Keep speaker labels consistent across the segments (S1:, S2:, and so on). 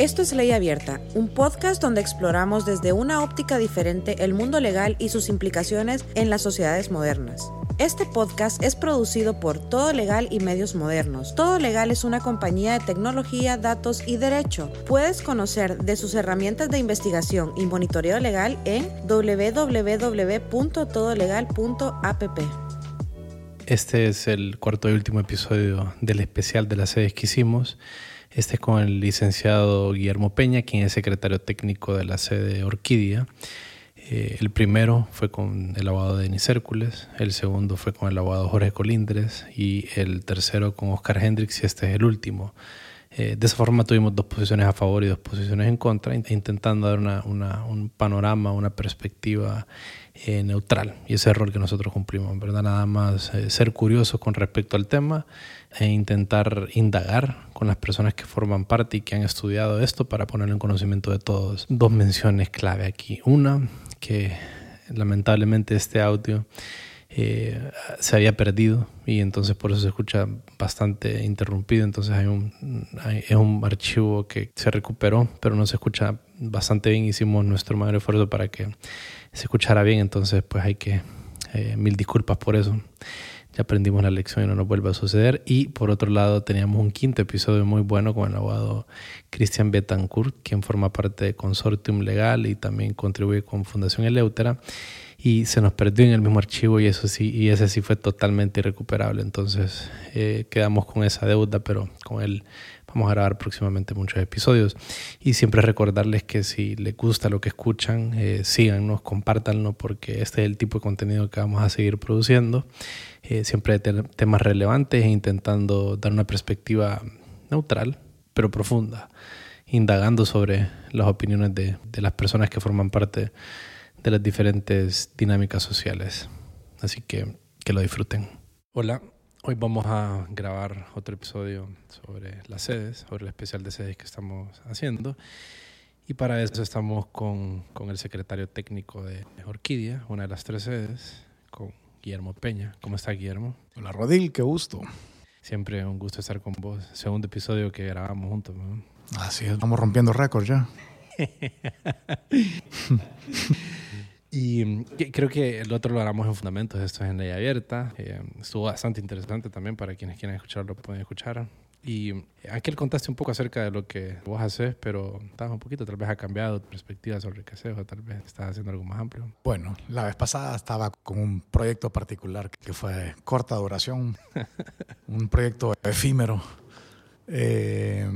S1: Esto es Ley Abierta, un podcast donde exploramos desde una óptica diferente el mundo legal y sus implicaciones en las sociedades modernas. Este podcast es producido por Todo Legal y Medios Modernos. Todo Legal es una compañía de tecnología, datos y derecho. Puedes conocer de sus herramientas de investigación y monitoreo legal en www.todolegal.app.
S2: Este es el cuarto y último episodio del especial de las sedes que hicimos. Este es con el licenciado Guillermo Peña, quien es secretario técnico de la sede Orquídea. Eh, el primero fue con el abogado Denis Hércules, el segundo fue con el abogado Jorge Colindres y el tercero con Oscar Hendrix y este es el último. Eh, de esa forma tuvimos dos posiciones a favor y dos posiciones en contra, intentando dar una, un panorama, una perspectiva eh, neutral. Y ese error que nosotros cumplimos, ¿verdad? Nada más ser curiosos con respecto al tema e intentar indagar con las personas que forman parte y que han estudiado esto para ponerlo en conocimiento de todos. Dos menciones clave aquí. Una, que lamentablemente este audio eh, se había perdido y entonces por eso se escucha bastante interrumpido. Entonces hay un, es un archivo que se recuperó, pero no se escucha bastante bien. Hicimos nuestro mayor esfuerzo para que se escuchara bien, entonces pues hay que, eh, mil disculpas por eso ya aprendimos la lección y no nos vuelve a suceder. Y por otro lado, teníamos un quinto episodio muy bueno con el abogado Cristian Betancourt, quien forma parte de Consortium Legal y también contribuye con Fundación Eleutera. Y se nos perdió en el mismo archivo y eso sí, y ese sí fue totalmente irrecuperable. Entonces eh, quedamos con esa deuda, pero con él Vamos a grabar próximamente muchos episodios. Y siempre recordarles que si les gusta lo que escuchan, eh, síganos, compártanlo, porque este es el tipo de contenido que vamos a seguir produciendo. Eh, siempre de temas relevantes e intentando dar una perspectiva neutral, pero profunda, indagando sobre las opiniones de, de las personas que forman parte de las diferentes dinámicas sociales. Así que que lo disfruten. Hola, Hoy vamos a grabar otro episodio sobre las sedes, sobre el especial de sedes que estamos haciendo. Y para eso estamos con, con el secretario técnico de Orquídea, una de las tres sedes, con Guillermo Peña. ¿Cómo está Guillermo?
S3: Hola Rodil, qué gusto.
S2: Siempre un gusto estar con vos. Segundo episodio que grabamos juntos.
S3: Así es, vamos rompiendo récords ya.
S2: Y mm, creo que el otro lo haremos en Fundamentos, esto es en ley abierta. Eh, estuvo bastante interesante también para quienes quieran escucharlo, pueden escuchar. Y aquel contaste un poco acerca de lo que vos haces, pero estabas un poquito, tal vez ha cambiado tu perspectiva sobre qué haces o tal vez estás haciendo algo más amplio.
S3: Bueno, la vez pasada estaba con un proyecto particular que fue de corta duración, un proyecto efímero. Eh,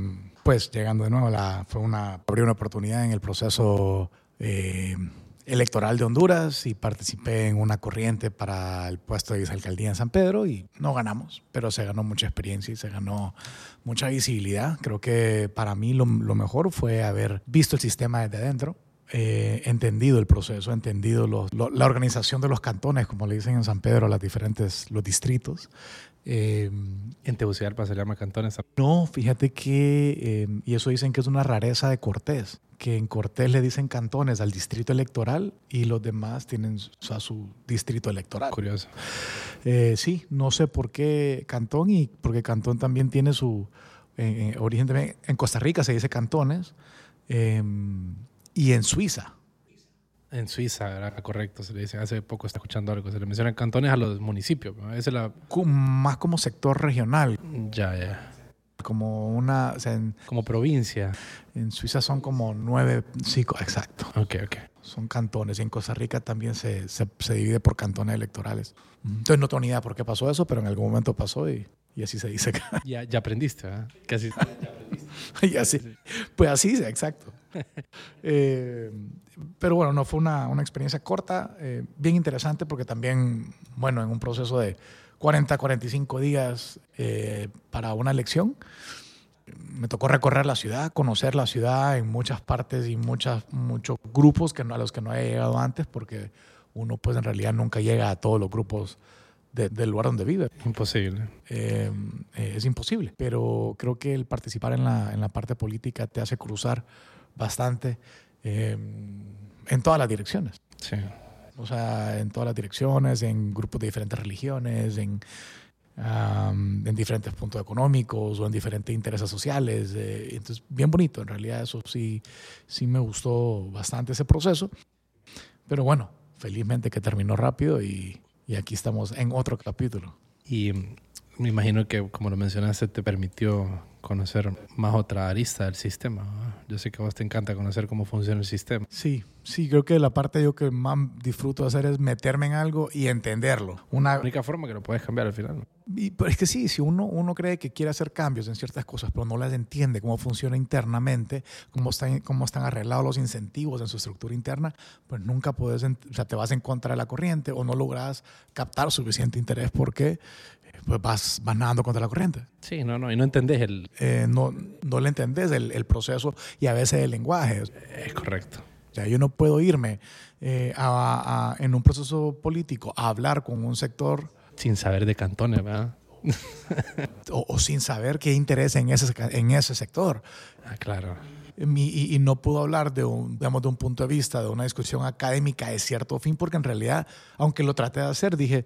S3: pues llegando de nuevo, la, fue una, abrió una oportunidad en el proceso eh, electoral de Honduras y participé en una corriente para el puesto de vicealcaldía en San Pedro y no ganamos, pero se ganó mucha experiencia y se ganó mucha visibilidad. Creo que para mí lo, mejor fue haber visto el sistema desde adentro, eh, entendido el proceso, entendido la organización de los cantones, como le dicen en San Pedro, las diferentes, los distritos,
S2: eh, ¿En Tegucigalpa se llama cantones?
S3: No, fíjate que, eh, y eso dicen que es una rareza de Cortés, que en Cortés le dicen cantones al distrito electoral y los demás tienen a su distrito electoral.
S2: Curioso.
S3: Eh, sí, no sé por qué cantón y porque cantón también tiene su origen también. En Costa Rica se dice cantones y en Suiza
S2: en Suiza, era correcto, se le dice, hace poco está escuchando algo, se le mencionan cantones a los municipios, es la...
S3: Más como sector regional.
S2: Ya, ya.
S3: Como una...
S2: como provincia.
S3: En Suiza son como nueve, sí, exacto.
S2: Ok, ok.
S3: Son cantones y en Costa Rica también se, se, divide por cantones electorales. Entonces no tengo ni idea por qué pasó eso, pero en algún momento pasó y, y así se dice.
S2: Ya, ya aprendiste, ¿eh? Casi.
S3: y así. Pues así, exacto. Eh, pero bueno, no fue una, una experiencia corta, eh, bien interesante porque también, bueno, en un proceso de 40, 45 días eh, para una elección, me tocó recorrer la ciudad, conocer la ciudad en muchas partes y muchas, muchos grupos que no, a los que no había llegado antes porque uno pues en realidad nunca llega a todos los grupos del lugar donde vive.
S2: Imposible.
S3: es imposible, pero creo que el participar en la, en la parte política te hace cruzar bastante em, en todas las direcciones.
S2: Sí.
S3: O sea, en todas las direcciones, en grupos de diferentes religiones, en, en diferentes puntos económicos o en diferentes intereses sociales. Eh, entonces, bien bonito, en realidad eso sí, sí me gustó bastante ese proceso. Pero bueno, felizmente que terminó rápido y, y aquí estamos en otro capítulo.
S2: Y me imagino que, como lo mencionaste, te permitió conocer más otra arista del sistema. Yo sé que a vos te encanta conocer cómo funciona el sistema.
S3: Sí, sí, creo que la parte yo que más disfruto hacer es meterme en algo y entenderlo.
S2: Una la única forma que lo puedes cambiar al final.
S3: Y, pero es que sí, si uno, uno cree que quiere hacer cambios en ciertas cosas, pero no las entiende, cómo funciona internamente, cómo están, cómo están arreglados los incentivos en su estructura interna, pues nunca puedes, o sea, te vas en contra de la corriente o no logras captar suficiente interés porque pues vas, vas nadando contra la corriente.
S2: Sí, no, no, y no entendés el...
S3: Eh, no, no le entendés el, el, proceso y a veces el lenguaje.
S2: Es correcto.
S3: O sea, yo no puedo irme eh, a, a, en un proceso político a hablar con un sector...
S2: Sin saber de cantones, ¿verdad?
S3: o, o, sin saber qué interesa en ese, en ese sector.
S2: Ah, claro.
S3: Y, y, no puedo hablar de un, digamos, de un punto de vista, de una discusión académica de cierto fin, porque en realidad, aunque lo traté de hacer, dije,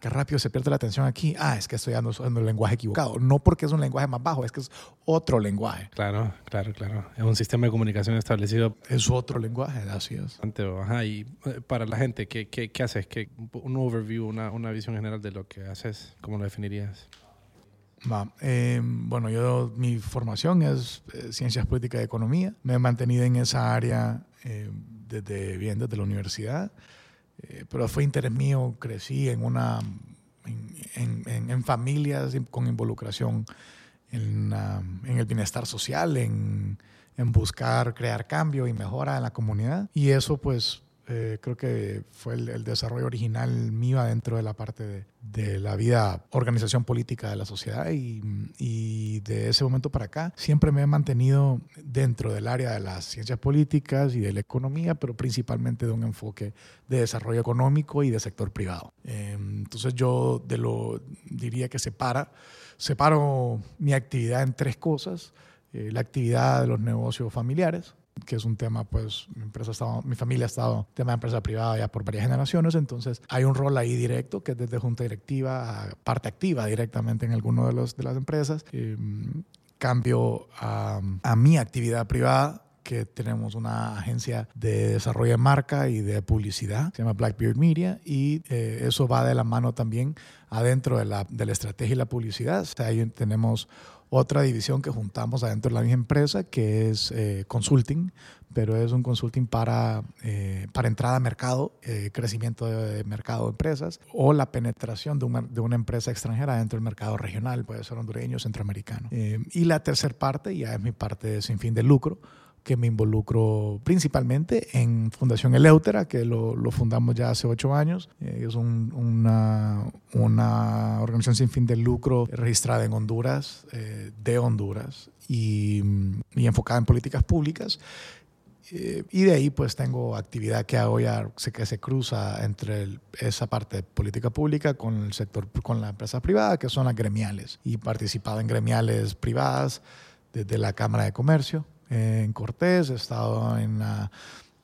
S3: qué rápido se pierde la atención aquí. Ah, es que estoy usando el lenguaje equivocado. No porque es un lenguaje más bajo, es que es otro lenguaje.
S2: Claro, claro, claro. Es un sistema de comunicación establecido.
S3: Es otro lenguaje, así es.
S2: Ajá, y eh, para la gente, ¿qué, qué, qué haces? ¿Qué, un overview, una, una, visión general de lo que haces, ¿cómo lo definirías?
S3: Va. Eh, bueno, yo mi formación es eh, ciencias políticas y economía. Me he mantenido en esa área eh, desde bien desde la universidad. Eh, pero fue interés mío, crecí en, una, en, familias con involucración en, en el bienestar social, en, en, buscar crear cambio y mejora en la comunidad. Y eso pues eh, creo que fue el, el, desarrollo original mío dentro de la parte de, de, la vida, organización política de la sociedad y, y, de ese momento para acá siempre me he mantenido dentro del área de las ciencias políticas y de la economía, pero principalmente de un enfoque de desarrollo económico y de sector privado. Eh, entonces yo de lo diría que separa, separo mi actividad en tres cosas. Eh, la actividad de los negocios familiares, que es un tema, pues, mi, empresa ha estado, mi familia ha estado tema de empresa privada ya por varias generaciones, entonces hay un rol ahí directo que es desde junta directiva a parte activa directamente en alguno de, los, de las empresas. Eh, cambio a, mi actividad privada, que tenemos una agencia de desarrollo de marca y de publicidad, se llama Blackbeard Media, y eh, eso va de la mano también adentro de la, de la estrategia y la publicidad. Ahí tenemos otra división que juntamos adentro de la misma empresa, que es eh, consulting, pero es un consulting para, eh, para entrada a mercado, eh, crecimiento de, mercado de empresas o la penetración de una, de una, empresa extranjera dentro del mercado regional, puede ser hondureño, centroamericano. y la tercera parte ya es mi parte sin fin de lucro que me involucro principalmente en Fundación Eleutera, que lo, lo fundamos ya hace ocho años. Eh, es un, una, una, organización sin fin de lucro registrada en Honduras, eh, de Honduras, y, y, enfocada en políticas públicas. Eh, y de ahí pues tengo actividad que hago ya que se cruza entre el, esa parte de política pública con el sector, con la empresa privada, que son las gremiales. Y participado en gremiales privadas desde la Cámara de Comercio, en Cortés, he estado en la,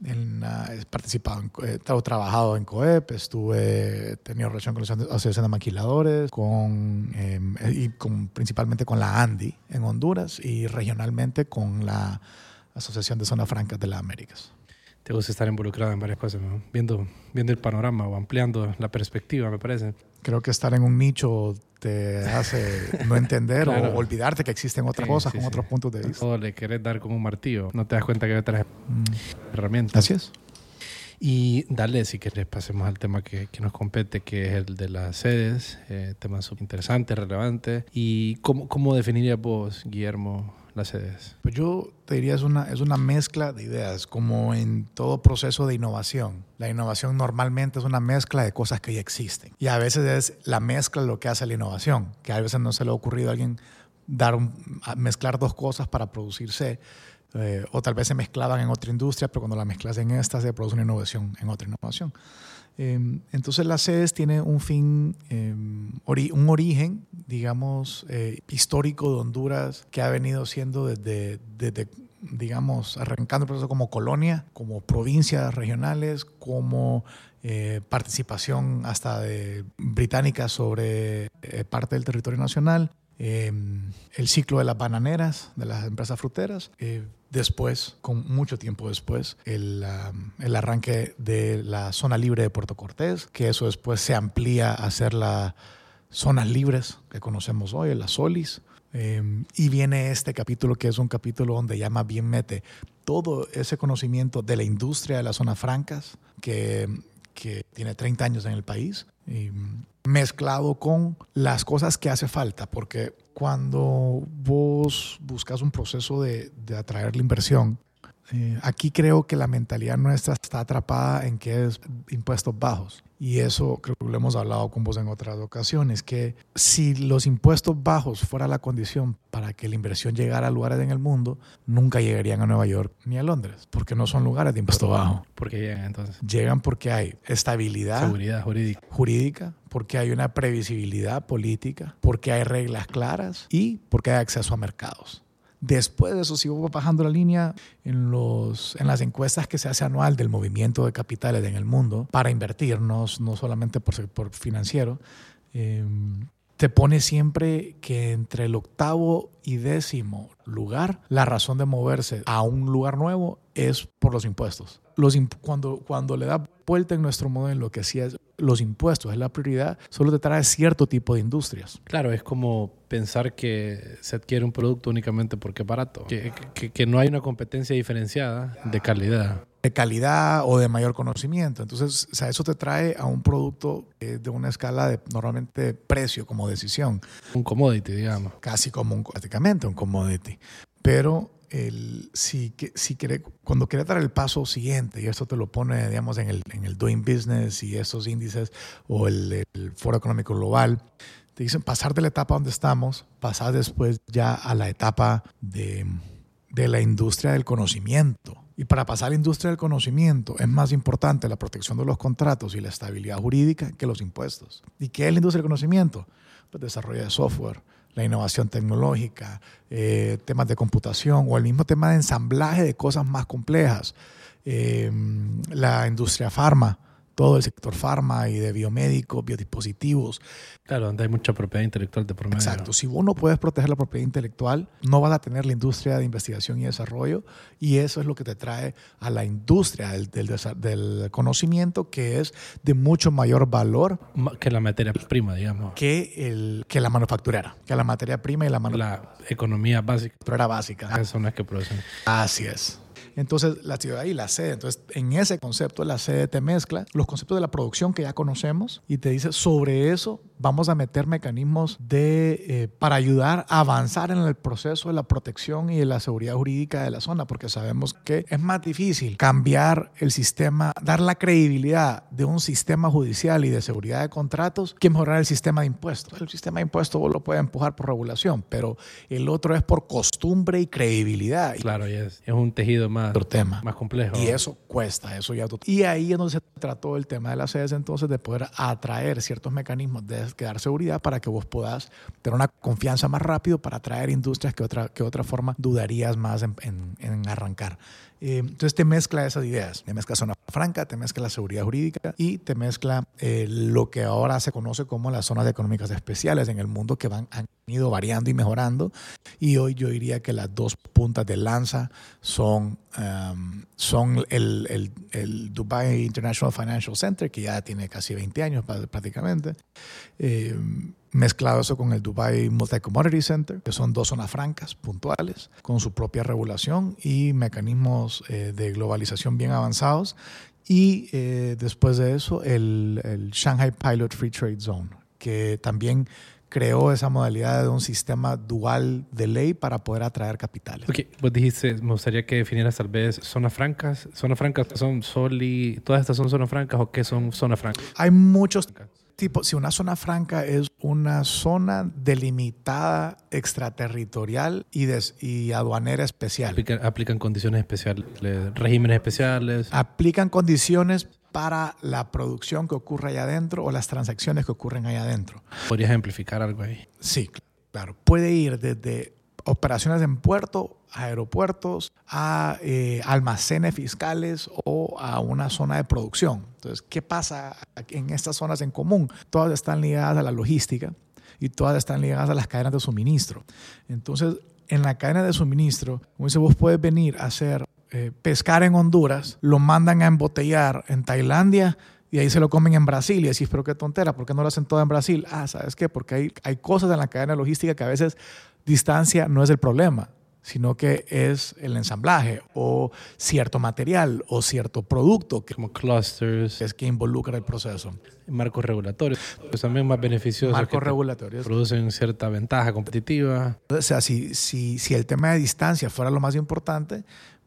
S3: en he participado, en, he trabajado en COEP, estuve, he tenido relación con la Asociación de Maquiladores, con, eh, y con, principalmente con la ANDI en Honduras y regionalmente con la Asociación de Zonas Francas de las Américas.
S2: Te gusta estar involucrado en varias cosas, ¿no? viendo, viendo el panorama o ampliando la perspectiva, me parece.
S3: Creo que estar en un nicho te hace no entender claro. o olvidarte que existen otras sí, cosas sí, con sí. otros puntos de vista.
S2: Todo le querés dar con un martillo, no te das cuenta que hay otras mm. herramientas.
S3: Así es.
S2: Y dale, si querés, pasemos al tema que, que, nos compete, que es el de las sedes, eh, tema súper interesante, relevante. ¿Y cómo, cómo definirías vos, Guillermo, las sedes?
S3: Pues yo te diría es una, es una mezcla de ideas, como en todo proceso de innovación. La innovación normalmente es una mezcla de cosas que ya existen. Y a veces es la mezcla lo que hace la innovación, que a veces no se le ha ocurrido a alguien dar mezclar dos cosas para producirse. Eh, o tal vez se mezclaban en otra industria, pero cuando la mezclas en esta se produce una innovación en otra innovación. Eh, entonces las sedes tienen un fin, ori un origen, digamos, eh, histórico de Honduras que ha venido siendo desde, desde digamos, arrancando el proceso como colonia, como provincias regionales, como eh, participación hasta de británica sobre eh, parte del territorio nacional, em, el ciclo de las bananeras, de las empresas fruteras. Después, con mucho tiempo después, el, el, arranque de la zona libre de Puerto Cortés, que eso después se amplía a ser las zonas libres que conocemos hoy, las SOLIS. Em, y viene este capítulo que es un capítulo donde ya más bien mete todo ese conocimiento de la industria de las zonas francas, que que tiene 30 años en el país, y mezclado con las cosas que hace falta, porque cuando vos buscas un proceso de, de atraer la inversión, eh, aquí creo que la mentalidad nuestra está atrapada en que es impuestos bajos. Y eso creo que lo hemos hablado con vos en otras ocasiones, que si los impuestos bajos fuera la condición para que la inversión llegara a lugares en el mundo, nunca llegarían a Nueva York ni a Londres, porque no son lugares de impuesto bajo.
S2: ¿Por qué llegan entonces?
S3: Llegan porque hay estabilidad
S2: Seguridad jurídica.
S3: jurídica, porque hay una previsibilidad política, porque hay reglas claras y porque hay acceso a mercados. Después de eso, si vos bajando la línea en, los, en las encuestas que se hace anual del movimiento de capitales en el mundo para invertir, no, no solamente por, por financiero, eh, te pone siempre que entre el octavo y décimo lugar, la razón de moverse a un lugar nuevo es por los impuestos. Los imp cuando, cuando le da vuelta en nuestro modelo que sí es los impuestos es la prioridad, solo te trae cierto tipo de industrias.
S2: Claro, es como pensar que se adquiere un producto únicamente porque es barato, que, que, que no hay una competencia diferenciada de calidad
S3: de calidad o de mayor conocimiento. Entonces, o sea, eso te trae a un producto de una escala de normalmente precio como decisión.
S2: Un commodity, digamos.
S3: Casi como un, prácticamente un commodity. Pero el, si, si quiere, cuando quiere dar el paso siguiente, y esto te lo pone, digamos, en el, en el Doing Business y esos índices o el, el Foro Económico Global, te dicen pasar de la etapa donde estamos, pasar después ya a la etapa de, de la industria del conocimiento. Y para pasar a la industria del conocimiento es más importante la protección de los contratos y la estabilidad jurídica que los impuestos. ¿Y qué es la industria del conocimiento? Pues desarrollo de software, la innovación tecnológica, eh, temas de computación o el mismo tema de ensamblaje de cosas más complejas, eh, la industria farma todo el sector farma y de biomédicos, biodispositivos.
S2: Claro, donde hay mucha propiedad intelectual de promedio.
S3: Exacto. Si vos no puedes proteger la propiedad intelectual, no vas a tener la industria de investigación y desarrollo y eso es lo que te trae a la industria del, del, del conocimiento que es de mucho mayor valor
S2: que la materia prima, digamos.
S3: Que, el, que la manufacturera, que la materia prima y la
S2: manufacturera. La economía básica.
S3: Era básica.
S2: Esas son las que producen.
S3: Así es. Entonces, la ciudad y la sede. Entonces, en ese concepto, la sede te mezcla los conceptos de la producción que ya conocemos y te dice sobre eso vamos a meter mecanismos de, eh, para ayudar a avanzar en el proceso de la protección y de la seguridad jurídica de la zona, porque sabemos que es más difícil cambiar el sistema, dar la credibilidad de un sistema judicial y de seguridad de contratos que mejorar el sistema de impuestos. El sistema de impuestos vos lo puedes empujar por regulación, pero el otro es por costumbre y credibilidad.
S2: Claro, es, es un tejido más,
S3: tema.
S2: más complejo.
S3: Y eso cuesta, eso ya. Y ahí es donde se trató el tema de las sedes entonces de poder atraer ciertos mecanismos de que dar seguridad para que vos puedas tener una confianza más rápido para atraer industrias que otra, que otra forma dudarías más en, en, en arrancar. Eh, entonces te mezcla esas ideas, te mezcla zona franca, te mezcla la seguridad jurídica y te mezcla eh, lo que ahora se conoce como las zonas económicas especiales en el mundo que van, han ido variando y mejorando. Y hoy yo diría que las dos puntas de lanza son, um, son el, el, el, Dubai International Financial Center, que ya tiene casi 20 años prácticamente. Eh, mezclado eso con el Dubai Multi Commodity Center, que son dos zonas francas puntuales, con su propia regulación y mecanismos eh, de globalización bien avanzados. Y eh, después de eso, el, el, Shanghai Pilot Free Trade Zone, que también creó esa modalidad de un sistema dual de ley para poder atraer capitales.
S2: Ok, vos dijiste, me gustaría que definieras tal vez zonas francas. ¿Zonas francas son soli, todas estas son zonas francas o qué son zonas francas?
S3: Hay muchos tipo, si una zona franca es una zona delimitada extraterritorial y, des, y aduanera especial.
S2: Aplican, aplican, condiciones especiales, regímenes especiales.
S3: Aplican condiciones para la producción que ocurre allá adentro o las transacciones que ocurren allá adentro.
S2: ¿Podrías ejemplificar algo ahí?
S3: Sí, claro. Puede ir desde operaciones en puerto, aeropuertos, a eh, almacenes fiscales o a una zona de producción. Entonces, ¿qué pasa en estas zonas en común? Todas están ligadas a la logística y todas están ligadas a las cadenas de suministro. Entonces, en la cadena de suministro, como dice, vos puedes venir a hacer eh, pescar en Honduras, lo mandan a embotellar en Tailandia y ahí se lo comen en Brasil y decís, pero qué tontera, ¿por qué no lo hacen todo en Brasil? Ah, ¿sabes qué? Porque hay, hay cosas en la cadena logística que a veces distancia no es el problema, sino que es el ensamblaje o cierto material o cierto producto
S2: que, como clusters
S3: es que involucra el proceso.
S2: Marcos regulatorios, pues también más beneficiosos.
S3: Marcos regulatorios.
S2: Producen cierta ventaja competitiva.
S3: O sea, si, si, si el tema de distancia fuera lo más importante,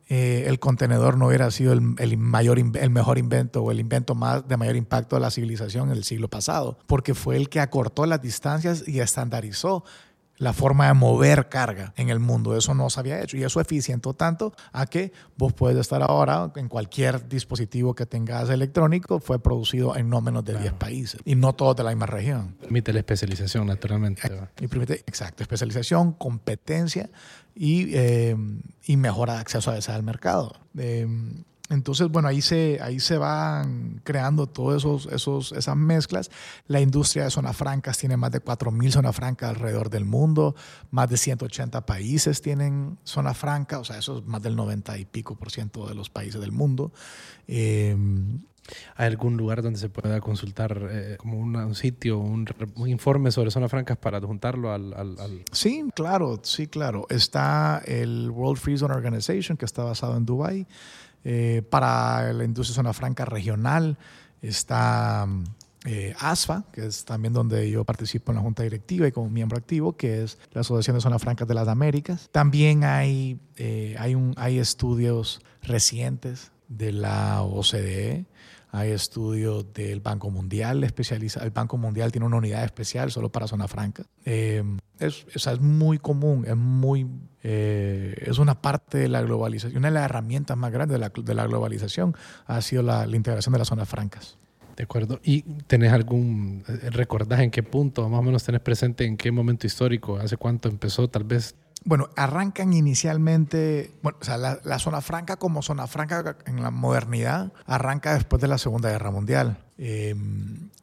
S3: eh, el contenedor no hubiera sido el, el, mayor, el mejor invento o el invento más de mayor impacto de la civilización en el siglo pasado, porque fue el que acortó las distancias y estandarizó la forma de mover carga en el mundo. Eso no se había hecho y eso eficientó tanto a que vos puedes estar ahora en cualquier dispositivo que tengas electrónico, fue producido en no menos de 10 países y no todos de la misma región.
S2: Permite la especialización, naturalmente.
S3: Y permite, exacto, especialización, competencia y, eh, y mejora de acceso a ese al mercado. Eh, entonces, bueno, ahí se, ahí se van creando todas esos, esos, esas mezclas. La industria de zonas francas tiene más de 4.000 zonas francas alrededor del mundo. Más de 180 países tienen zona franca, o sea, eso es más del 90 y pico por ciento de los países del mundo. Eh,
S2: ¿Hay algún lugar donde se pueda consultar eh, como un sitio, un, un, informe sobre zonas francas para adjuntarlo al, al, al,
S3: Sí, claro, sí, claro. Está el World Free Zone Organization, que está basado en Dubái. Eh, para la industria zona franca regional está eh, ASFA, que es también donde yo participo en la junta directiva y como miembro activo, que es la Asociación de Zonas Francas de las Américas. También hay, eh, hay, un, hay estudios recientes de la OCDE, hay estudios del Banco Mundial especializa, el Banco Mundial tiene una unidad especial solo para zona franca. Eh, es, es muy común, es muy eh, es una parte de la globalización, una de las herramientas más grandes de la, de la globalización ha sido la, la, integración de las zonas francas.
S2: De acuerdo. ¿Y tenés algún, eh, recordás en qué punto, más o menos tenés presente en qué momento histórico, hace cuánto empezó tal vez?
S3: Bueno, arrancan inicialmente, bueno, o sea, la, zona franca como zona franca en la modernidad arranca después de la Segunda Guerra Mundial. Eh,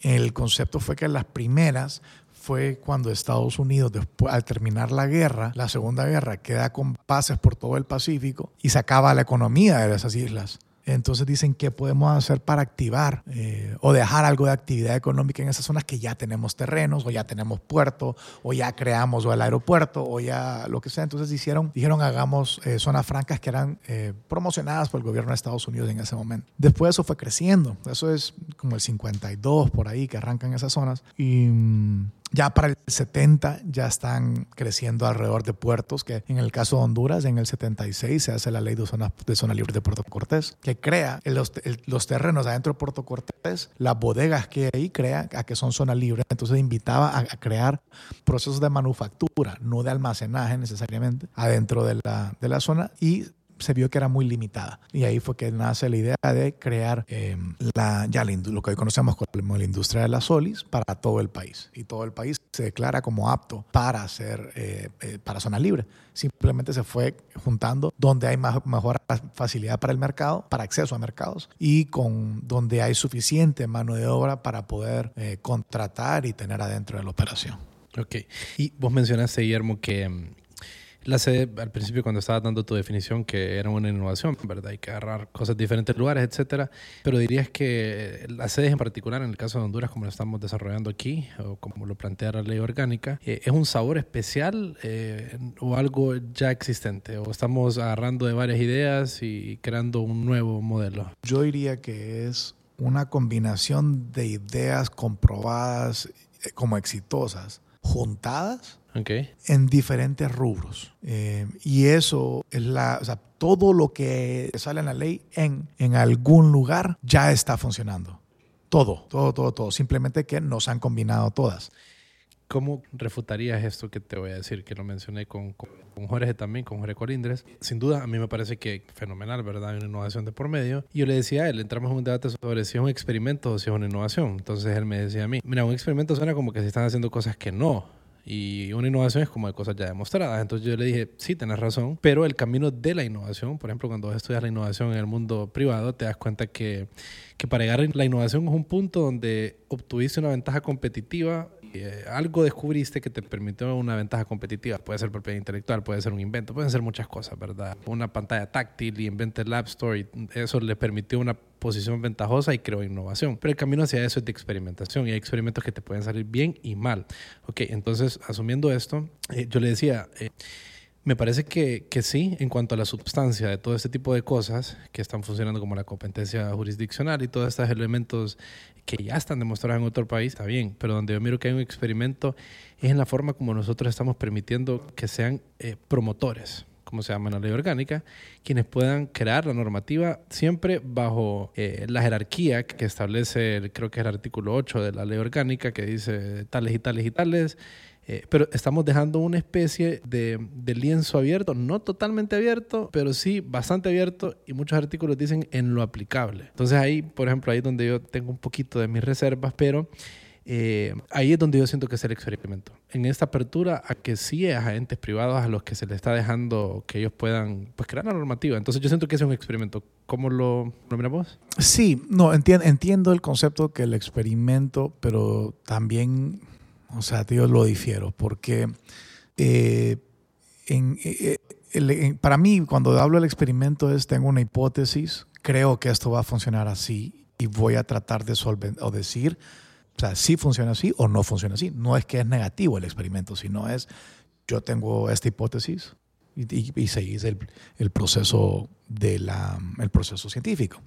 S3: el concepto fue que las primeras fue cuando Estados Unidos, después, al terminar la guerra, la Segunda Guerra, queda con pases por todo el Pacífico y sacaba la economía de esas islas. Entonces dicen qué podemos hacer para activar eh, o dejar algo de actividad económica en esas zonas que ya tenemos terrenos o ya tenemos puerto o ya creamos o el aeropuerto o ya lo que sea. Entonces hicieron, dijeron hagamos eh, zonas francas que eran eh, promocionadas por el gobierno de Estados Unidos en ese momento. Después eso fue creciendo. Eso es como el 52 por ahí que arrancan esas zonas. Y mm, ya para el 70 ya están creciendo alrededor de puertos, que en el caso de Honduras, en el 76 se hace la ley de zona, de zona libre de Puerto Cortés, que crea los, los terrenos adentro de Puerto Cortés, las bodegas que ahí crea a que son zona libre. Entonces invitaba a, a, crear procesos de manufactura, no de almacenaje necesariamente, adentro de la, de la zona y se vio que era muy limitada. Y ahí fue que nace la idea de crear eh, la, ya lo que hoy conocemos como la industria de la solis para todo el país. Y todo el país se declara como apto para hacer, eh, eh, para zona libre. Simplemente se fue juntando donde hay más, mejor facilidad para el mercado, para acceso a mercados y con donde hay suficiente mano de obra para poder eh, contratar y tener adentro de la operación.
S2: Ok. Y vos mencionaste, Guillermo, que la sede, al principio cuando estabas dando tu definición, que era una innovación, ¿verdad? Hay que agarrar cosas de diferentes lugares, etcétera. Pero dirías que las sedes en particular, en el caso de Honduras, como lo estamos desarrollando aquí, o como lo plantea la ley orgánica, eh, ¿es un sabor especial eh, o algo ya existente? ¿O estamos agarrando de varias ideas y creando un nuevo modelo?
S3: Yo diría que es una combinación de ideas comprobadas eh, como exitosas, juntadas
S2: Okay.
S3: en diferentes rubros. Eh, y eso es la, o sea, todo lo que sale en la ley en, en algún lugar ya está funcionando. Todo, todo, todo, todo. Simplemente que nos han combinado todas.
S2: ¿Cómo refutarías esto que te voy a decir? Que lo mencioné con, con, con, Jorge también, con Jorge Colindres. Sin duda, a mí me parece que fenomenal, ¿verdad? Hay una innovación de por medio. Y yo le decía a él, entramos en un debate sobre si es un experimento o si es una innovación. Entonces él me decía a mí, mira, un experimento suena como que se están haciendo cosas que no Y una innovación es como de cosas ya demostradas. Entonces yo le dije, sí, tenés razón, pero el camino de la innovación, por ejemplo, cuando estudias la innovación en el mundo privado, te das cuenta que, que para llegar la innovación es un punto donde obtuviste una ventaja competitiva eh, algo descubriste que te permitió una ventaja competitiva. Puede ser propiedad intelectual, puede ser un invento, pueden ser muchas cosas, ¿verdad? Una pantalla táctil y invente el App Store, eso le permitió una posición ventajosa y creó innovación. Pero el camino hacia eso es de experimentación y hay experimentos que te pueden salir bien y mal. Ok, entonces, asumiendo esto, eh, yo le decía... Eh, me parece que, que, sí, en cuanto a la sustancia de todo este tipo de cosas que están funcionando como la competencia jurisdiccional y todos estos elementos que ya están demostrados en otro país, está bien, pero donde yo miro que hay un experimento es en la forma como nosotros estamos permitiendo que sean eh, promotores, como se llama en la ley orgánica, quienes puedan crear la normativa siempre bajo eh, la jerarquía que establece, creo que es el artículo 8 de la ley orgánica, que dice tales y tales y tales eh, pero estamos dejando una especie de, lienzo abierto, no totalmente abierto, pero sí bastante abierto y muchos artículos dicen en lo aplicable. Entonces ahí, por ejemplo, ahí es donde yo tengo un poquito de mis reservas, pero eh, ahí es donde yo siento que es el experimento. En esta apertura a que sí es agentes privados a los que se les está dejando que ellos puedan pues, crear la normativa. Entonces yo siento que es un experimento. ¿Cómo lo, lo miramos?
S3: Sí, no, entiendo el concepto que el experimento, pero también o sea, yo lo difiero, porque eh, eh, eh, para mí, cuando hablo del experimento, es tengo una hipótesis, creo que esto va a funcionar así y voy a tratar de solventar o decir, o sea, si funciona así o no funciona así. No es que es negativo el experimento, sino es yo tengo esta hipótesis y, y, seguís el, el, proceso de la, el proceso científico.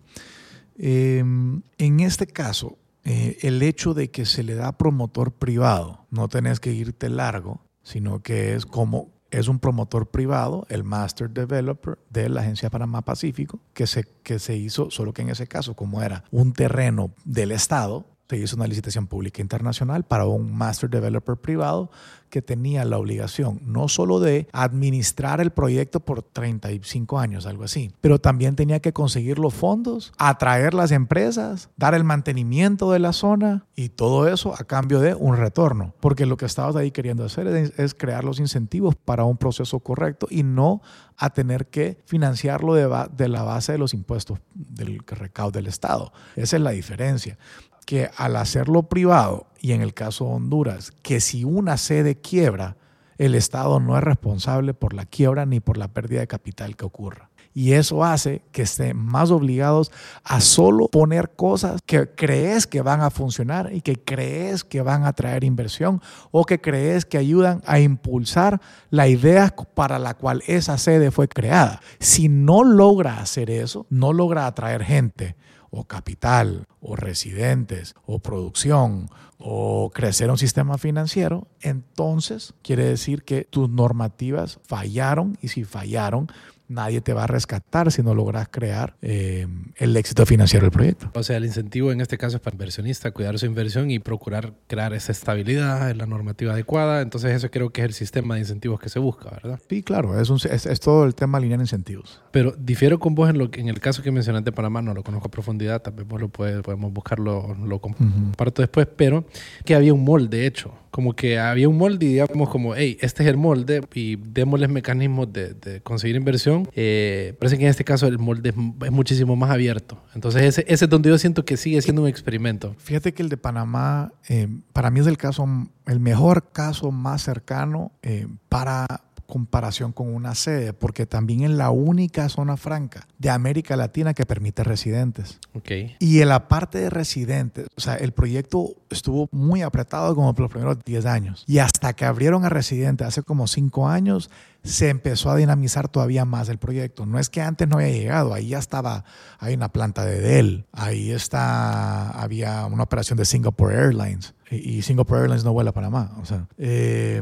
S3: en este caso, eh, el hecho de que se le da promotor privado, no tenés que irte largo, sino que es como es un promotor privado, el Master Developer de la Agencia Panamá Pacífico, que se, que se hizo, solo que en ese caso, como era un terreno del Estado, se hizo una licitación pública internacional para un master developer privado que tenía la obligación no solo de administrar el proyecto por 35 años, algo así, pero también tenía que conseguir los fondos, atraer las empresas, dar el mantenimiento de la zona y todo eso a cambio de un retorno. Porque lo que estabas ahí queriendo hacer es, crear los incentivos para un proceso correcto y no a tener que financiarlo de, de la base de los impuestos del que recauda el Estado. Esa es la diferencia que al hacerlo privado, y en el caso de Honduras, que si una sede quiebra, el Estado no es responsable por la quiebra ni por la pérdida de capital que ocurra. Y eso hace que estén más obligados a solo poner cosas que crees que van a funcionar y que crees que van a traer inversión o que crees que ayudan a impulsar la idea para la cual esa sede fue creada. Si no logra hacer eso, no logra atraer gente o capital, o residentes, o producción, o crecer un sistema financiero, entonces quiere decir que tus normativas fallaron y si fallaron, nadie te va a rescatar si no logras crear eh, el éxito financiero del proyecto.
S2: O sea, el incentivo en este caso es para el inversionista, cuidar su inversión y procurar crear esa estabilidad en la normativa adecuada. Entonces, eso creo que es el sistema de incentivos que se busca, ¿verdad?
S3: Sí, claro, es, es, todo el tema alinear incentivos.
S2: Pero difiero con vos en, lo, en el caso que mencionaste de Panamá, no lo conozco a profundidad, tal vez vos lo podemos buscarlo, lo comparto después, pero que había un molde hecho como que había un molde y digamos como, hey, este es el molde y démosles mecanismos de, de conseguir inversión. Eh, parece que en este caso el molde es, muchísimo más abierto. Entonces ese, ese, es donde yo siento que sigue siendo un experimento.
S3: Fíjate que el de Panamá, eh, para mí es el caso, el mejor caso más cercano eh, para comparación con una sede, porque también es la única zona franca de América Latina que permite residentes.
S2: Okay.
S3: Y en la parte de residentes, o sea, el proyecto estuvo muy apretado como por los primeros 10 años. Y hasta que abrieron a residentes hace como 5 años, se empezó a dinamizar todavía más el proyecto. No es que antes no haya llegado, ahí ya estaba, hay una planta de Dell, ahí está, había una operación de Singapore Airlines y Singapore Airlines no vuela a Panamá. O sea, eh,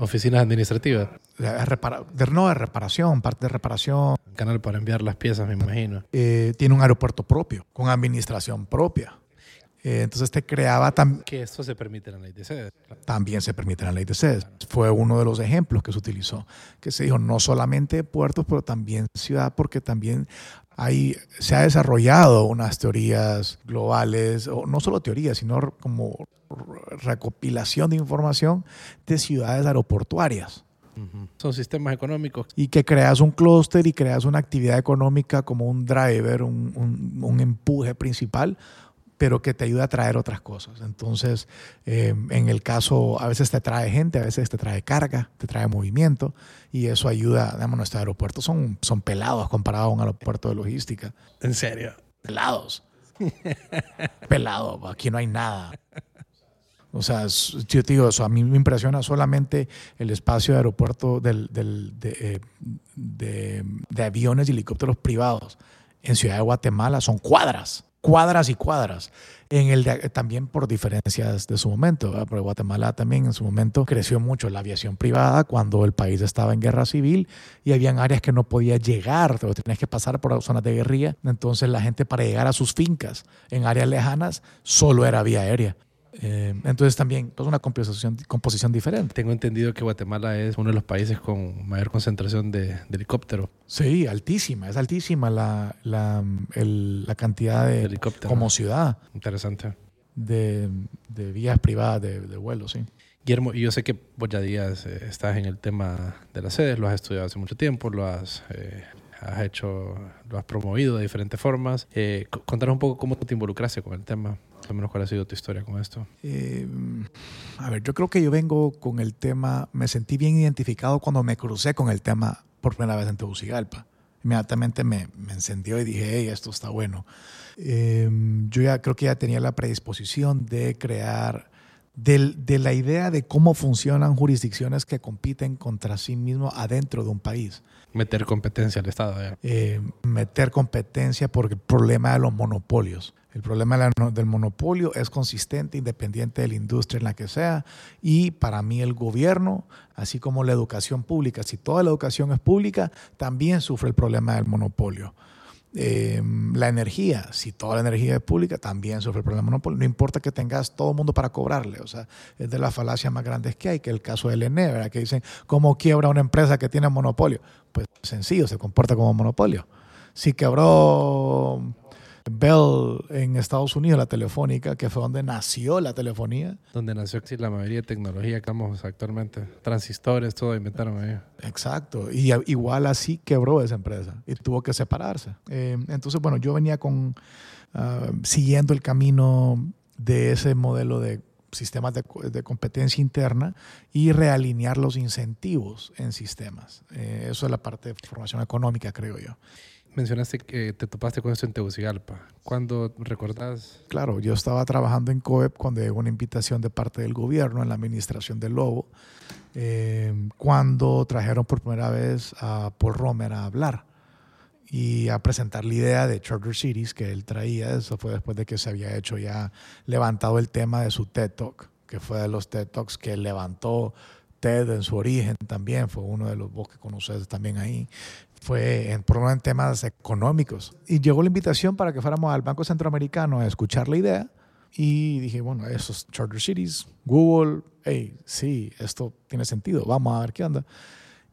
S2: Oficinas administrativas.
S3: De, no, de reparación, parte de reparación.
S2: Canal para enviar las piezas, me imagino.
S3: Eh, tiene un aeropuerto propio, con administración propia. Eh, entonces te creaba también...
S2: Que esto se permite en la ley de sedes.
S3: También se permite en la ley de sedes. Fue uno de los ejemplos que se utilizó, que se dijo no solamente puertos, pero también ciudad, porque también ahí se ha desarrollado unas teorías globales, o no solo teorías, sino como recopilación de información de ciudades aeroportuarias.
S2: Son sistemas económicos.
S3: Y que creas un clúster y creas una actividad económica como un driver, un, un, empuje principal, pero que te ayuda a traer otras cosas. Entonces, eh, en el caso, a veces te trae gente, a veces te trae carga, te trae movimiento, y eso ayuda, digamos, nuestros aeropuertos son, son pelados comparado a un aeropuerto de logística.
S2: ¿En serio?
S3: Pelados. Pelado, aquí no hay nada. O sea, yo te digo eso, a mí me impresiona solamente el espacio de aeropuerto del, eh, de, de, aviones y helicópteros privados en Ciudad de Guatemala, son cuadras, cuadras y cuadras. En el también por diferencias de su momento, porque Guatemala también en su momento creció mucho la aviación privada cuando el país estaba en guerra civil y habían áreas que no podía llegar, tenías que pasar por zonas de guerrilla. Entonces la gente para llegar a sus fincas en áreas lejanas solo era vía aérea. Eh, entonces también pues una composición, composición diferente.
S2: Tengo entendido que Guatemala es uno de los países con mayor concentración de, helicópteros.
S3: Sí, altísima, es altísima la, la, la cantidad de, helicópteros como ciudad.
S2: Interesante.
S3: De, de vías privadas de, de vuelo, sí.
S2: Guillermo, yo sé que vos ya días eh, estás en el tema de las sedes, lo has estudiado hace mucho tiempo, lo has eh, has hecho, lo has promovido de diferentes formas. Eh, contanos un poco cómo te involucraste con el tema, al menos cuál ha sido tu historia con esto.
S3: Eh, a ver, yo creo que yo vengo con el tema, me sentí bien identificado cuando me crucé con el tema por primera vez en Tegucigalpa. Inmediatamente me, me encendió y dije, hey, esto está bueno. Eh, yo ya creo que ya tenía la predisposición de crear de, la idea de cómo funcionan jurisdicciones que compiten contra sí mismos adentro de un país.
S2: Meter competencia al Estado.
S3: Eh, meter competencia por el problema de los monopolios. El problema del monopolio es consistente, independiente de la industria en la que sea. Y para mí el gobierno, así como la educación pública, si toda la educación es pública, también sufre el problema del monopolio. Eh, la energía, si toda la energía es pública, también sufre el problema de monopolio. No importa que tengas todo el mundo para cobrarle. O sea, es de las falacias más grandes que hay, que el caso del ENE, ¿verdad? que dicen, ¿cómo quiebra una empresa que tiene monopolio? Pues sencillo, se comporta como monopolio. Si quebró Bell en Estados Unidos, la telefónica, que fue donde nació la telefonía.
S2: Donde nació la mayoría de tecnología que estamos actualmente. Transistores, todo inventaron ahí.
S3: Exacto. Y igual así quebró esa empresa y tuvo que separarse. Eh, entonces, bueno, yo venía con, ah, siguiendo el camino de ese modelo de sistemas de, de, competencia interna y realinear los incentivos en sistemas. Eh, eso es la parte de formación económica, creo yo
S2: mencionaste que te topaste con esto en Tegucigalpa. ¿Cuándo recordás?
S3: Claro, yo estaba trabajando en COEP cuando llegó una invitación de parte del gobierno en la administración del Lobo, eh, cuando trajeron por primera vez a Paul Romer a hablar y a presentar la idea de Charter Cities que él traía. Eso fue después de que se había hecho ya levantado el tema de su TED Talk, que fue de los TED Talks que levantó TED en su origen también, fue uno de los vos que conoces también ahí fue en, por en temas económicos. Y llegó la invitación para que fuéramos al Banco Centroamericano a escuchar la idea. Y dije, bueno, esos Charter Cities, Google, hey, sí, esto tiene sentido, vamos a ver qué onda.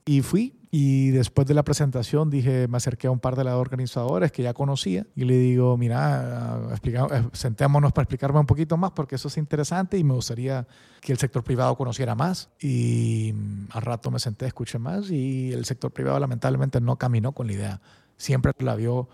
S3: Y fui y después de la presentación dije, me acerqué a un par de los organizadores que ya conocía y le digo, mira, eh, sentémonos para explicarme un poquito más porque eso es interesante y me gustaría que el sector privado conociera más. Y mm, al rato me senté, escuché más y el sector privado lamentablemente no caminó con la idea. Siempre la vio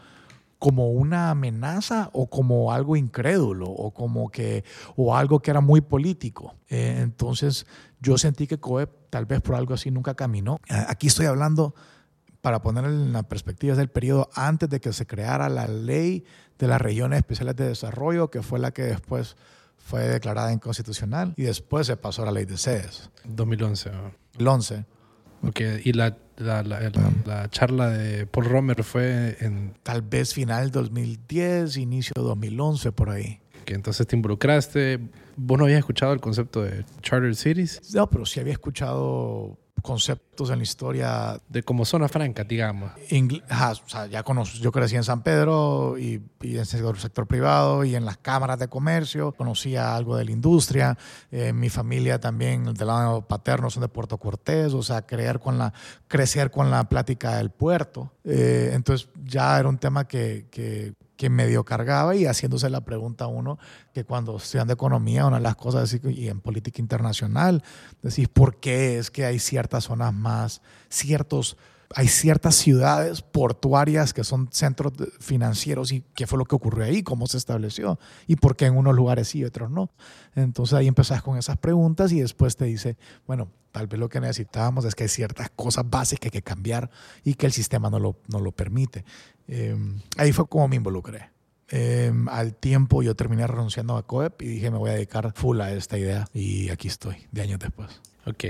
S3: como una amenaza o como algo incrédulo o como que o algo que era muy político. Eh, entonces yo sentí que COEP tal vez por algo así nunca caminó. Aquí estoy hablando, para poner en la perspectiva, del periodo antes de que se creara la ley de las regiones especiales de desarrollo, que fue la que después fue declarada inconstitucional y después se pasó a la ley de sedes.
S2: 2011.
S3: El 11.
S2: Okay. Y la, la, la, charla de Paul Romer fue en...
S3: Tal vez final 2010, inicio 2011, por ahí.
S2: Que entonces te involucraste. ¿Vos no habías escuchado el concepto de Charter Cities?
S3: No, pero sí había escuchado conceptos en la historia.
S2: De como zona franca, digamos.
S3: o sea, ya conozco, yo crecí en San Pedro y, en el sector, privado y en las cámaras de comercio, conocía algo de la industria. Eh, mi familia también, del lado paterno, son de Puerto Cortés, o sea, creer con la, crecer con la plática del puerto. Eh, entonces ya era un tema que, que que medio cargaba y haciéndose la pregunta a uno que cuando estudiando economía, una de las cosas y en política internacional, decís, ¿por qué es que hay ciertas zonas más, ciertos hay ciertas ciudades portuarias que son centros financieros y qué fue lo que ocurrió ahí, cómo se estableció y por qué en unos lugares sí y otros no. Entonces ahí empezás con esas preguntas y después te dice, bueno, tal vez lo que necesitábamos es que hay ciertas cosas básicas que hay que cambiar y que el sistema no lo, no lo permite. Em, ahí fue como me involucré. Em, al tiempo yo terminé renunciando a COEP y dije me voy a dedicar full a esta idea y aquí estoy, de años después.
S2: Ok.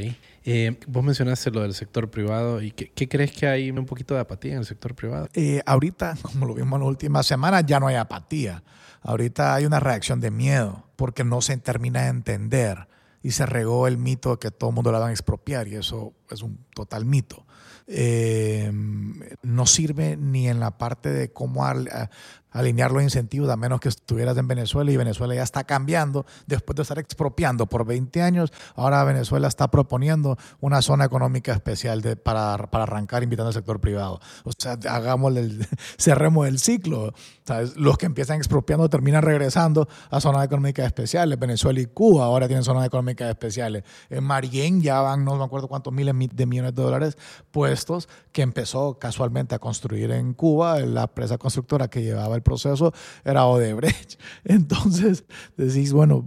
S2: Eh, vos mencionaste lo del sector privado y ¿qué, crees que hay un poquito de apatía en el sector privado?
S3: Eh, ahorita, como lo vimos en las últimas semanas, ya no hay apatía. Ahorita hay una reacción de miedo porque no se termina de entender y se regó el mito de que todo el mundo la van a expropiar y eso es un total mito. Eh, no sirve ni en la parte de cómo alinear los incentivos, a menos que estuvieras en Venezuela y Venezuela ya está cambiando después de estar expropiando por 20 años. Ahora Venezuela está proponiendo una zona económica especial de, para, para, arrancar invitando al sector privado. O sea, hagamos el, cerremos el ciclo. Los que empiezan expropiando terminan regresando a zonas económicas especiales. Venezuela y Cuba ahora tienen zonas económicas especiales. En Marién ya van, no me acuerdo cuántos miles de millones de dólares puestos que empezó casualmente a construir en Cuba la empresa constructora que llevaba el proceso era Odebrecht. Entonces decís, bueno,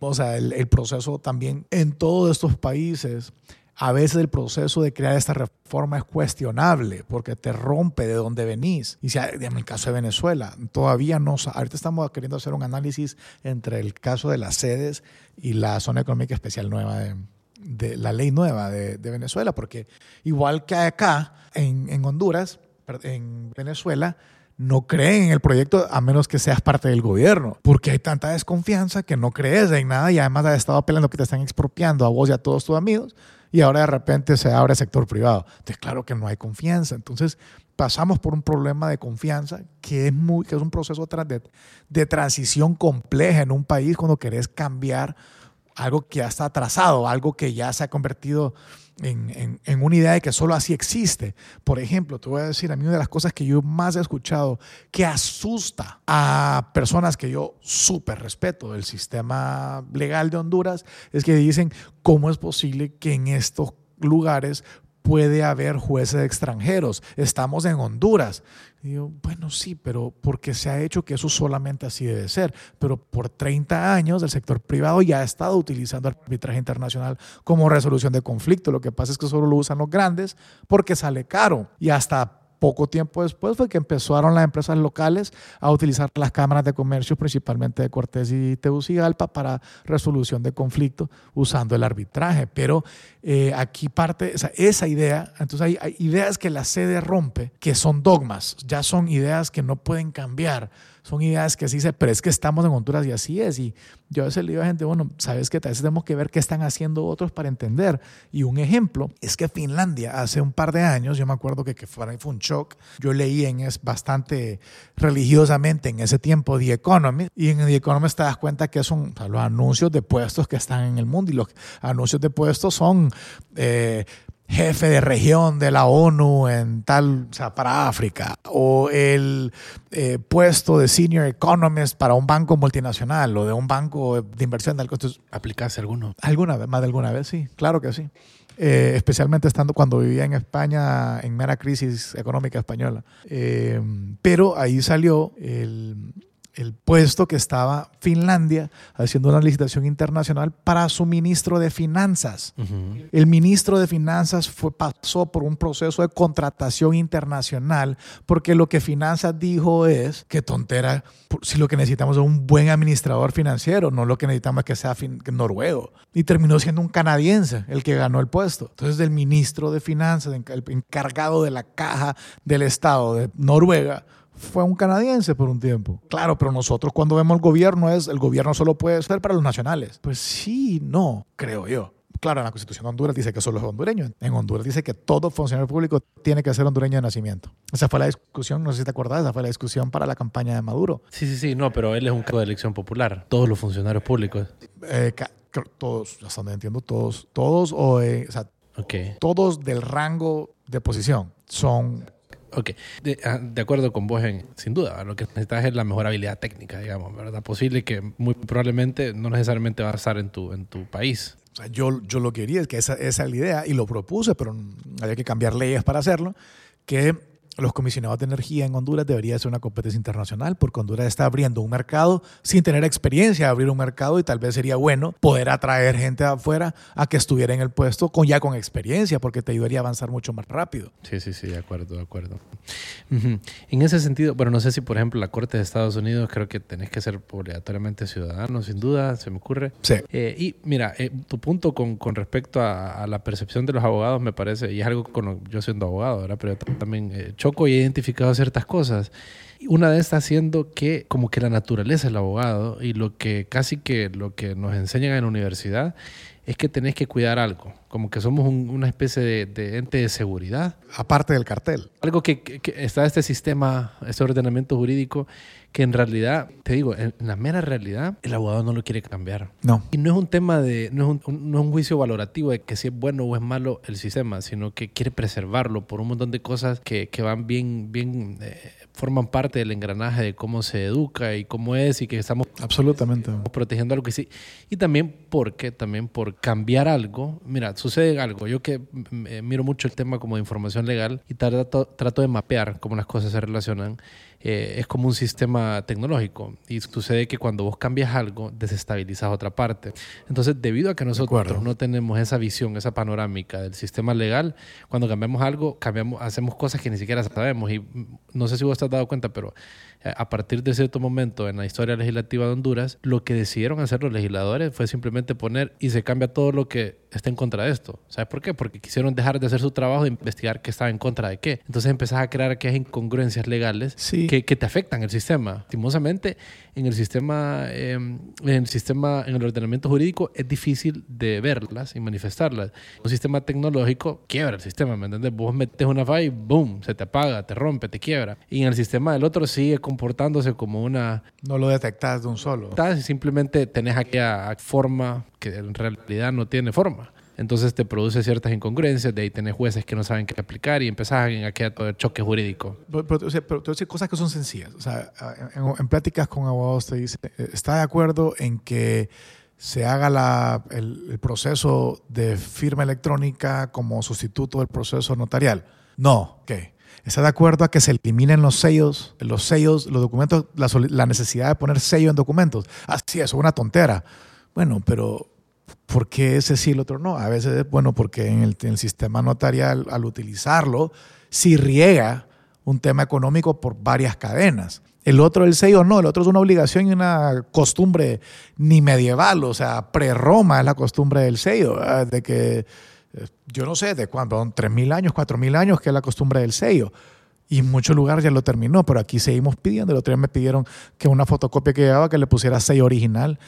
S3: o sea, el, proceso también en todos estos países a veces el proceso de crear esta reforma es cuestionable porque te rompe de donde venís. Y si, en el caso de Venezuela, todavía no, ahorita estamos queriendo hacer un análisis entre el caso de las sedes y la zona económica especial nueva de, la ley nueva de, Venezuela, porque igual que acá en, en Honduras, en Venezuela, no creen en el proyecto a menos que seas parte del gobierno, porque hay tanta desconfianza que no crees en nada y además has estado peleando que te están expropiando a vos y a todos tus amigos y ahora de repente se abre sector privado. Entonces, claro que no hay confianza. Entonces, pasamos por un problema de confianza que es, muy, que es un proceso de, de transición compleja en un país cuando querés cambiar algo que ya está atrasado, algo que ya se ha convertido en, en, una idea de que solo así existe. Por ejemplo, te voy a decir, a mí una de las cosas que yo más he escuchado que asusta a personas que yo súper respeto del sistema legal de Honduras es que dicen, ¿cómo es posible que en estos lugares puede haber jueces extranjeros. Estamos en Honduras. Y bueno, sí, pero porque se ha hecho que eso solamente así debe ser. Pero por 30 años el sector privado ya ha estado utilizando arbitraje internacional como resolución de conflicto. Lo que pasa es que solo lo usan los grandes porque sale caro. Y hasta poco tiempo después fue que empezaron las empresas locales a utilizar las cámaras de comercio, principalmente de Cortés y Tegucigalpa, para resolución de conflictos usando el arbitraje. Pero eh, aquí parte, esa idea, entonces hay ideas que la sede rompe, que son dogmas, ya son ideas que no pueden cambiar son ideas que se dice, pero es que estamos en Honduras y así es. Y yo a veces le digo a gente, bueno, sabes que a veces tenemos que ver qué están haciendo otros para entender. Y un ejemplo es que Finlandia hace un par de años, yo me acuerdo que, que fue, fue un shock, yo leí en es bastante religiosamente en ese tiempo The Economist y en The Economist te das cuenta que son los anuncios de puestos que están en el mundo y los anuncios de puestos son... Eh, jefe de región de la ONU en tal, o sea, para África, o el eh, puesto de senior economist para un banco multinacional o de un banco de inversión de algo.
S2: ¿Aplicase alguno?
S3: Alguna vez, más de alguna vez, sí, claro que sí. Eh, especialmente estando cuando vivía en España en mera crisis económica española. Eh, pero ahí salió el, el puesto que estaba Finlandia haciendo una licitación internacional para su ministro de Finanzas. El ministro de Finanzas fue, pasó por un proceso de contratación internacional porque lo que Finanzas dijo es que tontera, si lo que necesitamos es un buen administrador financiero, no lo que necesitamos es que sea noruego. Y terminó siendo un canadiense el que ganó el puesto. Entonces el ministro de Finanzas, el encargado de la caja del Estado de Noruega, fue un canadiense por un tiempo. Claro, pero nosotros cuando vemos el gobierno es, el gobierno solo puede ser para los nacionales. Pues sí, no, creo yo. Claro, en la Constitución de Honduras dice que solo es hondureño. En Honduras dice que todo funcionario público tiene que ser hondureño de nacimiento. Esa fue la discusión, no sé si te acordás, esa fue la discusión para la campaña de Maduro.
S2: Sí, sí, sí, no, pero él es un cargo de elección popular. Todos los funcionarios públicos.
S3: Eh, todos, hasta donde entiendo, todos, todos o, eh, o sea, todos del rango de posición son
S2: Ok, de, ah, de, acuerdo con vos, sin duda, lo que necesitas es la mejor habilidad técnica, digamos, ¿verdad? Posible que muy probablemente no necesariamente va a estar en tu, en tu país.
S3: O sea, yo, yo lo quería, es que esa, esa es la idea, y lo propuse, pero había que cambiar leyes para hacerlo, que los comisionados de energía en Honduras debería ser una competencia internacional porque Honduras está abriendo un mercado sin tener experiencia de abrir un mercado y tal vez sería bueno poder atraer gente de afuera a que estuviera en el puesto con ya con experiencia porque te ayudaría a avanzar mucho más rápido.
S2: Sí, sí, sí, de acuerdo, de acuerdo. En ese sentido, bueno, no sé si por ejemplo la Corte de Estados Unidos creo que tenés que ser obligatoriamente ciudadano, sin duda, se me ocurre.
S3: Sí.
S2: Eh, y mira, eh, tu punto con, con respecto a, a, la percepción de los abogados me parece, y es algo con yo siendo abogado, ¿verdad? pero también eh, y he identificado ciertas cosas. Una de estas siendo que como que la naturaleza del abogado y lo que casi que lo que nos enseñan en la universidad es que tenés que cuidar algo, como que somos una especie de, ente de seguridad.
S3: Aparte del cartel.
S2: Algo que, que, está este sistema, este ordenamiento jurídico, que en realidad, te digo, en la mera realidad, el abogado no lo quiere cambiar.
S3: No.
S2: Y no es un tema de, no es un, no es un juicio valorativo de que si es bueno o es malo el sistema, sino que quiere preservarlo por un montón de cosas que, que van bien, bien eh, forman parte del engranaje de cómo se educa y cómo es y que estamos
S3: absolutamente.
S2: protegiendo algo que sí. Y también porque también por cambiar algo. Mira sucede algo. Yo que miro mucho el tema como de información legal y trato, trato de mapear cómo las cosas se relacionan eh, es como un sistema tecnológico. Y sucede que cuando vos cambias algo desestabilizas otra parte. Entonces, debido a que nosotros no tenemos esa visión, esa panorámica del sistema legal, cuando cambiamos algo, cambiamos, hacemos cosas que ni siquiera sabemos. Y no sé si vos te has dado cuenta, pero a partir de cierto momento en la historia legislativa de Honduras, lo que decidieron hacer los legisladores fue simplemente poner y se cambia todo lo que está en contra de esto. ¿Sabes por qué? Porque quisieron dejar de hacer su trabajo de investigar qué estaba en contra de qué. Entonces empezás a crear aquellas incongruencias legales que, que, te afectan el sistema. Lastimosamente, en el sistema, em, en el sistema, en el ordenamiento jurídico es difícil de verlas y manifestarlas. Un sistema tecnológico quiebra el sistema, ¿me entiendes? Vos metes una falla y boom, se te apaga, te rompe, te quiebra. Y en el sistema del otro sigue comportándose como una...
S3: No lo detectas de un solo.
S2: Simplemente tenés aquella forma que en realidad no tiene forma. Entonces te produce ciertas incongruencias, de ahí tenés jueces que no saben qué aplicar y empezás en aquel choque jurídico.
S3: Pero, pero, pero, cosas que son sencillas. O sea, en, pláticas con abogados te dice, ¿está de acuerdo en que se haga la, el, el, proceso de firma electrónica como sustituto del proceso notarial? No, ¿qué? ¿Está de acuerdo a que se eliminen los sellos, los sellos, los documentos, la, necesidad de poner sello en documentos? Así es, una tontera. Bueno, pero ¿por qué ese sí y el otro no? A veces, bueno, porque en el, en el sistema notarial, al utilizarlo, sí riega un tema económico por varias cadenas. El otro, el sello, no, el otro es una obligación y una costumbre ni medieval, o sea, pre-Roma es la costumbre del sello, de que yo no sé de cuándo, 3.000 años, 4.000 años, que es la costumbre del sello. Y en muchos lugares ya lo terminó, pero aquí seguimos pidiendo. El otro día me pidieron que una fotocopia que llevaba que le pusiera sello original.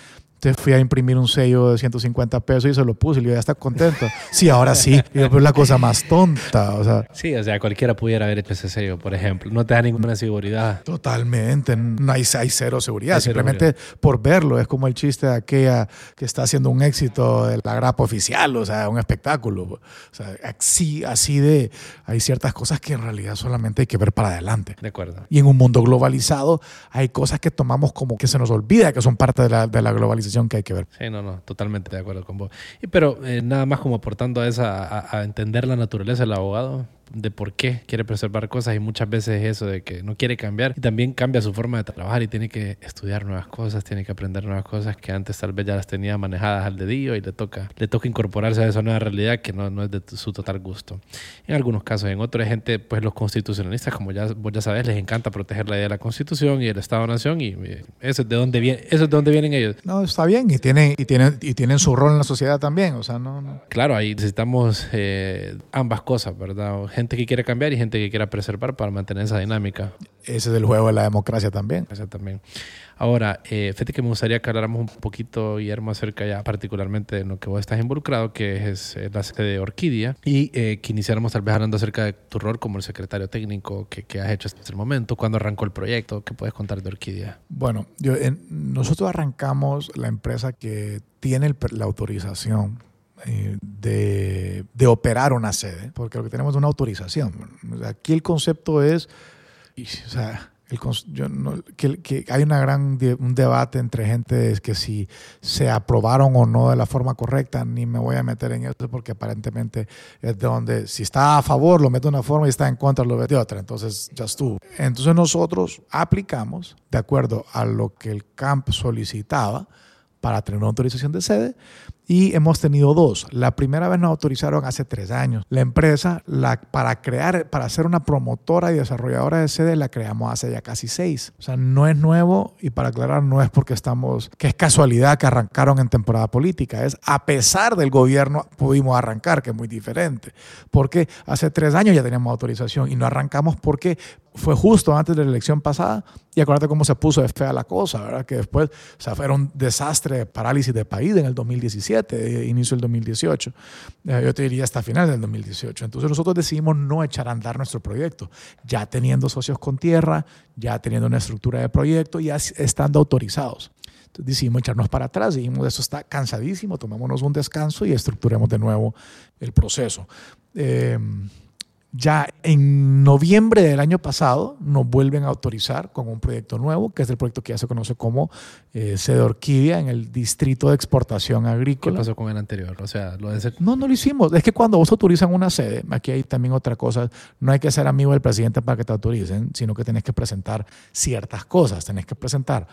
S3: Entonces fui a imprimir un sello de 150 pesos y se lo puse y yo ya está contento. Sí, ahora sí. Y es la cosa más tonta. O sea,
S2: sí, o sea, cualquiera pudiera haber hecho ese sello, por ejemplo. No te da ninguna seguridad.
S3: Totalmente. No hay, hay cero seguridad. Simplemente por verlo. Es como el chiste de aquella que está haciendo un éxito de la grapa oficial, o sea, un espectáculo. O sea, así, así de. Hay ciertas cosas que en realidad solamente hay que ver para adelante.
S2: De acuerdo.
S3: Y en un mundo globalizado hay cosas que tomamos como que se nos olvida que son parte de la, de la globalización que hay que ver.
S2: Sí, no, no, totalmente de acuerdo con vos. Pero eh, nada más como aportando a esa, a entender la naturaleza del abogado, de por qué quiere preservar cosas y muchas veces eso de que no quiere cambiar y también cambia su forma de trabajar y tiene que estudiar nuevas cosas, tiene que aprender nuevas cosas que antes tal vez ya las tenía manejadas al dedillo y le toca, le toca incorporarse a esa nueva realidad que no, no es de su total gusto. En algunos casos, en otros gente, pues los constitucionalistas, como ya vos ya sabes, les encanta proteger la idea de la constitución y el Estado-Nación y eso es de dónde viene, eso es de dónde vienen ellos.
S3: No, está bien y tienen, y tienen, y tienen su rol en la sociedad también, o sea, no...
S2: Claro, ahí necesitamos eh, ambas cosas, ¿verdad? Gente que quiere cambiar y gente que quiera preservar para mantener esa dinámica.
S3: Ese es el juego de la democracia también.
S2: también. Ahora, eh, fíjate que me gustaría que habláramos un poquito, Guillermo, acerca ya particularmente de lo que vos estás involucrado, que es eh, la sede de Orquídea, y eh, que iniciáramos tal vez hablando acerca de tu rol como el secretario técnico que, que has hecho hasta el momento, cuándo arrancó el proyecto, ¿qué puedes contar de Orquídea?
S3: Bueno, yo, nosotros arrancamos la empresa que tiene la autorización de, de, operar una sede, porque lo que tenemos es una autorización. Aquí el concepto es, que, hay una gran un debate entre gente que si se aprobaron o no de la forma correcta, ni me voy a meter en eso porque aparentemente es de donde si está a favor lo mete de una forma y está en contra lo mete de otra, entonces ya estuvo. Entonces nosotros aplicamos de acuerdo a lo que el CAMP solicitaba para tener una autorización de sede y hemos tenido dos. La primera vez nos autorizaron hace tres años. La empresa, la, para crear, para ser una promotora y desarrolladora de sede, la creamos hace ya casi seis. O sea, no es nuevo y para aclarar, no es porque estamos, que es casualidad que arrancaron en temporada política. Es a pesar del gobierno pudimos arrancar, que es muy diferente. Porque hace tres años ya teníamos autorización y no arrancamos porque fue justo antes de la elección pasada y acuérdate cómo se puso de fea la cosa, ¿verdad? Que después, o sea, fue un desastre de parálisis de país en el 2017 inicio del 2018. Eh, yo te diría hasta final del 2018. Entonces nosotros decidimos no echar a andar nuestro proyecto, ya teniendo socios con tierra, ya teniendo una estructura de proyecto, ya estando autorizados. Entonces decidimos echarnos para atrás, dijimos, eso está cansadísimo, tomémonos un descanso y estructuremos de nuevo el proceso. Eh, ya en noviembre del año pasado nos vuelven a autorizar con un proyecto nuevo, que es el proyecto que ya se conoce como eh, Sede Orquídea en el Distrito de Exportación Agrícola.
S2: ¿Qué pasó con el anterior? O sea, lo de
S3: No, no lo hicimos. Es que cuando vos autorizan una sede, aquí hay también otra cosa, no hay que ser amigo del presidente para que te autoricen, sino que tenés que presentar ciertas cosas. Tenés que presentar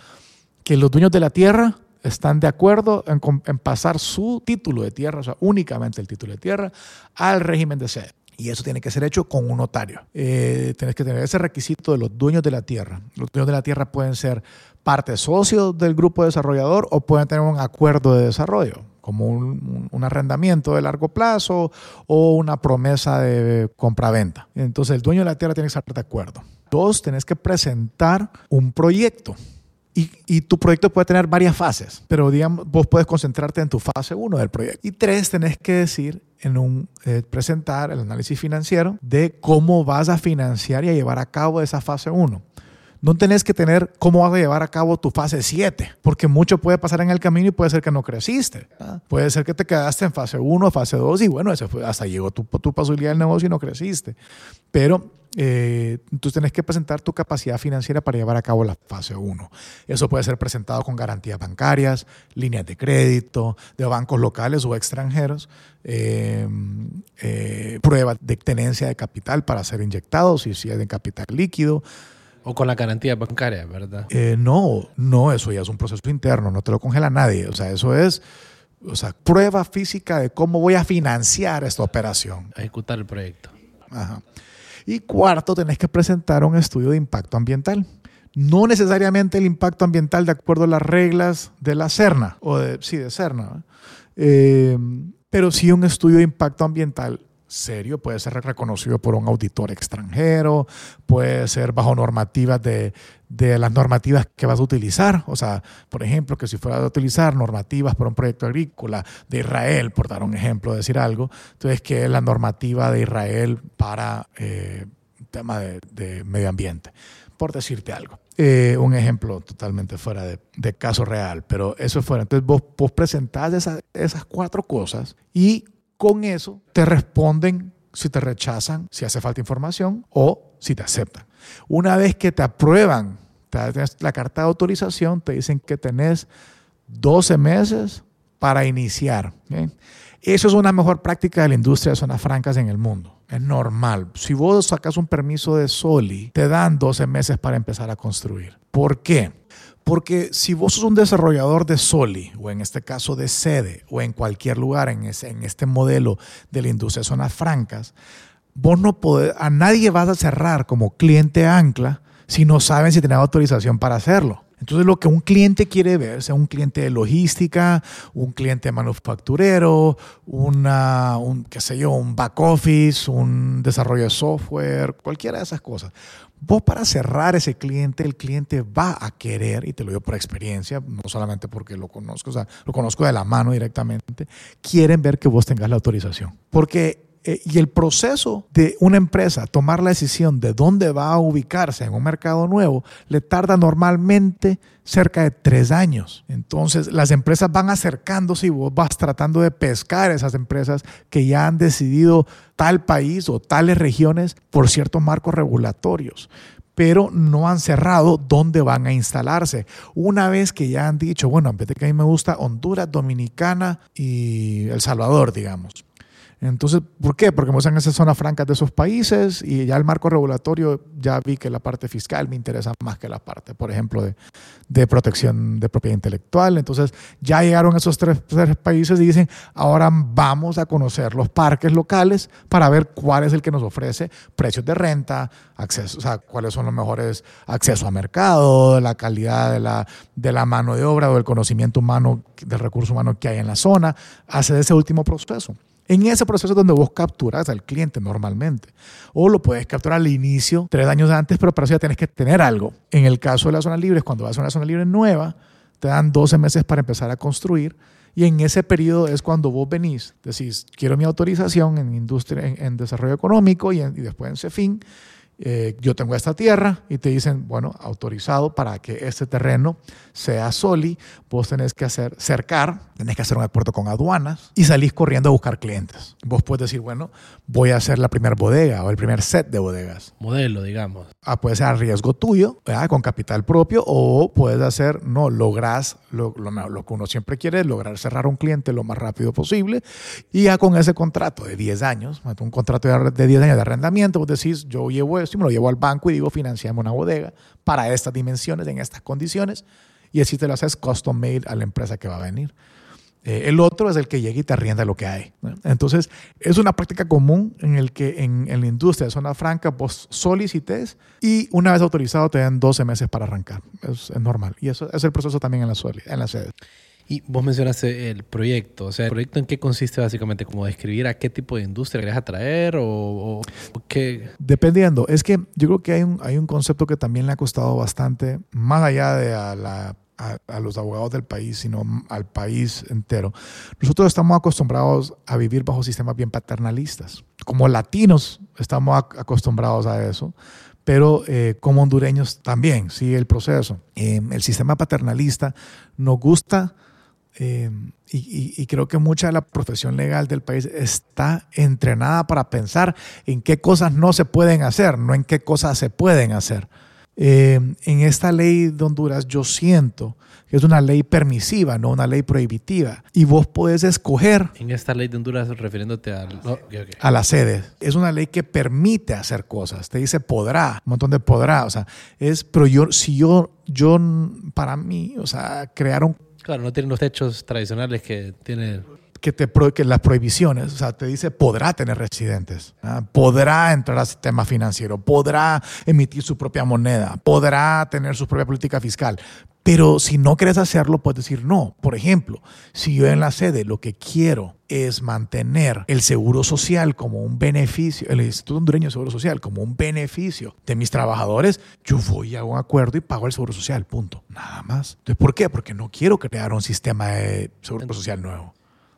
S3: que los dueños de la tierra están de acuerdo en, en pasar su título de tierra, o sea, únicamente el título de tierra, al régimen de sede. Y eso tiene que ser hecho con un notario. Eh, tienes que tener ese requisito de los dueños de la tierra. Los dueños de la tierra pueden ser parte socios del grupo desarrollador o pueden tener un acuerdo de desarrollo, como un, un arrendamiento de largo plazo o una promesa de compraventa. Entonces el dueño de la tierra tiene que estar de acuerdo. Dos, tenés que presentar un proyecto y, tu proyecto puede tener varias fases, pero digamos, vos puedes concentrarte en tu fase 1 del proyecto. Y tres, tenés que decir en un eh, presentar el análisis financiero de cómo vas a financiar y a llevar a cabo esa fase 1. No tenés que tener cómo vas a llevar a cabo tu fase 7, porque mucho puede pasar en el camino y puede ser que no creciste. Puede ser que te quedaste en fase 1, fase 2 y bueno, ese fue, hasta llegó tu, tu posibilidad del negocio y no creciste. Pero eh, tú tienes que presentar tu capacidad financiera para llevar a cabo la fase 1. Eso puede ser presentado con garantías bancarias, líneas de crédito, de bancos locales o extranjeros, eh, eh, pruebas de tenencia de capital para ser inyectados, si, si es de capital líquido.
S2: O con la garantía bancaria, ¿verdad?
S3: no, no, eso ya es un proceso interno, no te lo congela nadie. O sea, eso es o sea, prueba física de cómo voy a financiar esta operación.
S2: ejecutar el proyecto.
S3: Ajá. Y cuarto, tenés que presentar un estudio de impacto ambiental. No necesariamente el impacto ambiental de acuerdo a las reglas de la CERNA, o de, sí, de CERNA, eh, pero sí un estudio de impacto ambiental serio, puede ser reconocido por un auditor extranjero, puede ser bajo normativas de, de, las normativas que vas a utilizar. O sea, por ejemplo, que si fuera a utilizar normativas para un proyecto agrícola de Israel, por dar un ejemplo, decir algo, entonces que es la normativa de Israel para eh, tema de, medio ambiente, por decirte algo. Eh, un ejemplo totalmente fuera de, de, caso real, pero eso fuera. Entonces vos, vos presentás esas, esas cuatro cosas y con eso te responden si te rechazan, si hace falta información o si te aceptan. Una vez que te aprueban la carta de autorización, te dicen que tenés 12 meses para iniciar. Eso es una mejor práctica de la industria de zonas francas en el mundo. Es normal. Si vos sacas un permiso de SOLI, te dan 12 meses para empezar a construir. ¿Por qué? Porque si vos sos un desarrollador de Soli, o en este caso de sede, o en cualquier lugar en, en este modelo de la industria de zonas francas, vos no podés, a nadie vas a cerrar como cliente ancla si no saben si tienen autorización para hacerlo. Entonces lo que un cliente quiere ver, sea un cliente de logística, un cliente manufacturero, una, un, qué sé yo, un back office, un desarrollo de software, cualquiera de esas cosas. Vos para cerrar ese cliente, el cliente va a querer, y te lo digo por experiencia, no solamente porque lo conozco, o sea, lo conozco de la mano directamente, quieren ver que vos tengas la autorización. Porque Eh, y el proceso de una empresa tomar la decisión de dónde va a ubicarse en un mercado nuevo le tarda normalmente cerca de tres años. Entonces, las empresas van acercándose y vos vas tratando de pescar esas empresas que ya han decidido tal país o tales regiones por ciertos marcos regulatorios pero no han cerrado dónde van a instalarse. Una vez que ya han dicho, bueno, a mí me gusta Honduras, Dominicana y El Salvador, digamos. Entonces, ¿por qué? Porque me usan esas zonas francas de esos países y ya el marco regulatorio ya vi que la parte fiscal me interesa más que la parte, por ejemplo, de, protección de propiedad intelectual. Entonces, ya llegaron esos tres, tres, países y dicen, ahora vamos a conocer los parques locales para ver cuál es el que nos ofrece precios de renta, acceso, o sea, cuáles son los mejores acceso a mercado, la calidad de la, de la mano de obra o del conocimiento humano, del recurso humano que hay en la zona, hace ese último proceso. En ese proceso es donde vos capturas al cliente normalmente. O lo puedes capturar al inicio, tres años antes, pero para eso ya tienes que tener algo. En el caso de las zonas libres, cuando vas a una zona libre nueva, te dan 12 meses para empezar a construir. Y en ese periodo es cuando vos venís, decís, quiero mi autorización en industria, en, en desarrollo económico y, en, y después en CEFIN eh, yo tengo esta tierra y te dicen, bueno, autorizado para que este terreno sea soli, vos tenés que hacer cercar, tenés que hacer un acuerdo con aduanas y salís corriendo a buscar clientes. Vos puedes decir, bueno, voy a hacer la primera bodega o el primer set de bodegas.
S2: Modelo, digamos.
S3: Ah, puede ser a riesgo tuyo, ¿verdad? con capital propio, o puedes hacer, no, lográs, lo, lo, lo, que uno siempre quiere lograr cerrar un cliente lo más rápido posible y ya con ese contrato de 10 años, un contrato de 10 años de arrendamiento, vos decís, yo llevo me lo llevo al banco y digo, financiame una bodega para estas dimensiones, en estas condiciones, y así te lo haces custom made a la empresa que va a venir. Eh, el otro es el que llega y te arrienda lo que hay. ¿no? Entonces, es una práctica común en el que en, en, la industria de zona franca vos solicites y una vez autorizado te dan 12 meses para arrancar. Es, es normal. Y eso es el proceso también en la, en la sede.
S2: Y vos mencionaste el proyecto, o sea, ¿el proyecto en qué consiste básicamente? ¿Como describir a qué tipo de industria querés atraer o, o, qué?
S3: Dependiendo, es que yo creo que hay un, hay un concepto que también le ha costado bastante, más allá de a, la, a, a los abogados del país, sino al país entero. Nosotros estamos acostumbrados a vivir bajo sistemas bien paternalistas. Como latinos estamos acostumbrados a eso pero eh, como hondureños también sigue el proceso. Eh, el sistema paternalista nos gusta eh, y, y, y, creo que mucha de la profesión legal del país está entrenada para pensar en qué cosas no se pueden hacer, no en qué cosas se pueden hacer. Eh, en esta ley de Honduras yo siento que es una ley permisiva, no una ley prohibitiva. Y vos podés escoger...
S2: En esta ley de Honduras refiriéndote al,
S3: oh, okay, okay. a la sede. Es una ley que permite hacer cosas. Te dice podrá, un montón de podrá. O sea, es, pero yo, si yo, yo, para mí, o sea, crear un
S2: Claro, no tienen los techos tradicionales que tiene
S3: que, te, que las prohibiciones, o sea, te dice podrá tener residentes, ¿ah? podrá entrar al sistema financiero, podrá emitir su propia moneda, podrá tener su propia política fiscal. Pero si no quieres hacerlo, puedes decir no. Por ejemplo, si yo en la sede lo que quiero es mantener el seguro social como un beneficio, el Instituto Hondureño de Seguro Social como un beneficio de mis trabajadores, yo voy a un acuerdo y pago el seguro social, punto. Nada más. Entonces, ¿por qué? Porque no quiero crear un sistema de seguro social nuevo.